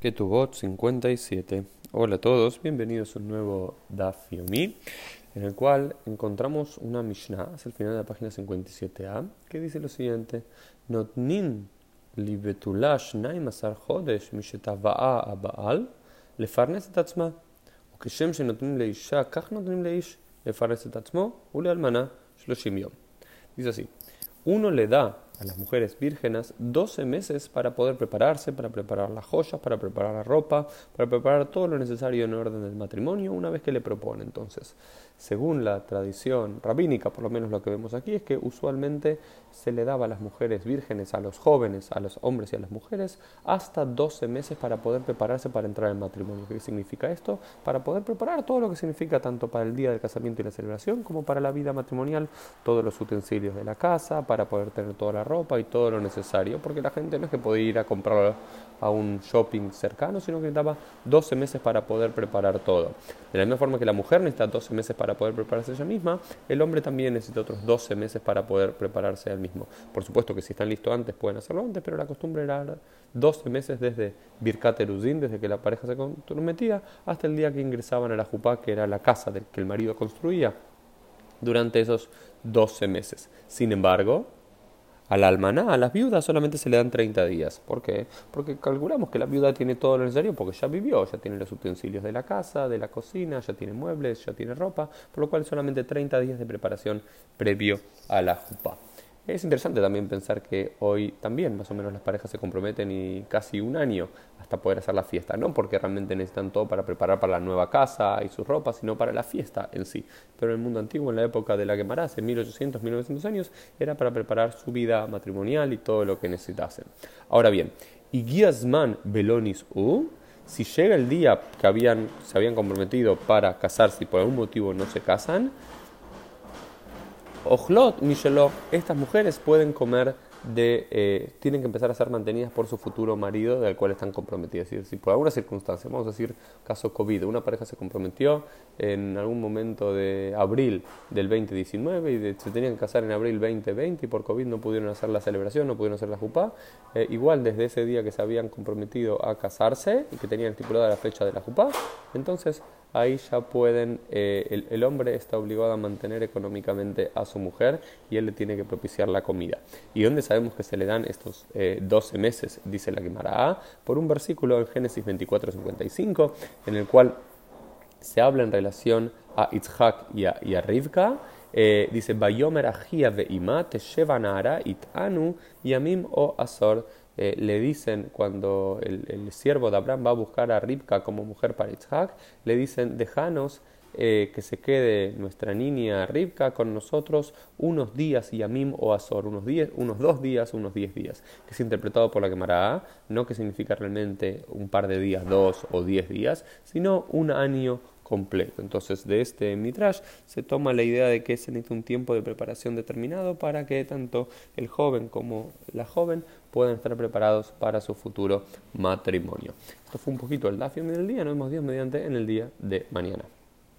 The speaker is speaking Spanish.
Ketubot 57. Hola a todos, bienvenidos a un nuevo Daf Yomi, en el cual encontramos una Mishnah, es el final de la página 57a, que dice lo siguiente: Notnin libetulash naimasar chodesh mishetava'a aba'al lefarnes et atzma. וכשם שנותנים לאישה, כך נותנים לאיש לפרנס את עצמו ולאלמנה שלושים יום. Dice así, uno le da a las mujeres vírgenes 12 meses para poder prepararse, para preparar las joyas, para preparar la ropa, para preparar todo lo necesario en orden del matrimonio una vez que le propone. Entonces, según la tradición rabínica, por lo menos lo que vemos aquí, es que usualmente se le daba a las mujeres vírgenes, a los jóvenes, a los hombres y a las mujeres, hasta 12 meses para poder prepararse para entrar en matrimonio. ¿Qué significa esto? Para poder preparar todo lo que significa tanto para el día del casamiento y la celebración como para la vida matrimonial, todos los utensilios de la casa, para poder tener toda la ropa y todo lo necesario, porque la gente no es que podía ir a comprar a un shopping cercano, sino que necesitaba 12 meses para poder preparar todo. De la misma forma que la mujer necesita 12 meses para poder prepararse ella misma, el hombre también necesita otros 12 meses para poder prepararse él mismo. Por supuesto que si están listos antes pueden hacerlo antes, pero la costumbre era 12 meses desde Birkat Eruzin, desde que la pareja se comprometía, hasta el día que ingresaban a la Jupá, que era la casa que el marido construía, durante esos 12 meses. Sin embargo, a la almaná, a las viudas solamente se le dan 30 días. ¿Por qué? Porque calculamos que la viuda tiene todo lo necesario porque ya vivió, ya tiene los utensilios de la casa, de la cocina, ya tiene muebles, ya tiene ropa, por lo cual solamente 30 días de preparación previo a la jupa. Es interesante también pensar que hoy también más o menos las parejas se comprometen y casi un año hasta poder hacer la fiesta, no porque realmente necesitan todo para preparar para la nueva casa y sus ropas, sino para la fiesta en sí. Pero en el mundo antiguo, en la época de la Gemara, hace 1800, 1900 años, era para preparar su vida matrimonial y todo lo que necesitasen. Ahora bien, y Giasman Belonis U, si llega el día que habían, se habían comprometido para casarse y por algún motivo no se casan, Ojlot, Michelot, estas mujeres pueden comer de, eh, tienen que empezar a ser mantenidas por su futuro marido del cual están comprometidas. Es decir, por alguna circunstancia, vamos a decir caso COVID, una pareja se comprometió en algún momento de abril del 2019 y se tenían que casar en abril 2020 y por COVID no pudieron hacer la celebración, no pudieron hacer la jupá. Eh, igual desde ese día que se habían comprometido a casarse y que tenían estipulada la fecha de la jupá, entonces ahí ya pueden, eh, el, hombre está obligado a mantener económicamente a su mujer y él le tiene que propiciar la comida. ¿Y dónde sabemos que se le dan estos 12 eh, meses? Dice la Gemara por un versículo en Génesis 24-55, en el cual se habla en relación a Itzhak y a, y Rivka. Eh, dice, Bayomer Ajia Veima It Anu Yamim o Azor eh, le dicen cuando el, siervo de Abraham va a buscar a Ribka como mujer para Isaac, le dicen, déjanos eh, que se quede nuestra niña Ribka con nosotros unos días y Amim o Azor, unos, diez, unos dos días, unos diez días, que es interpretado por la Gemara, no que significa realmente un par de días, dos o diez días, sino un año completo. Entonces, de este Midrash se toma la idea de que se necesita un tiempo de preparación determinado para que tanto el joven como la joven puedan estar preparados para su futuro matrimonio. Esto fue un poquito el Dafium del día, nos vemos Dios mediante en el día de mañana.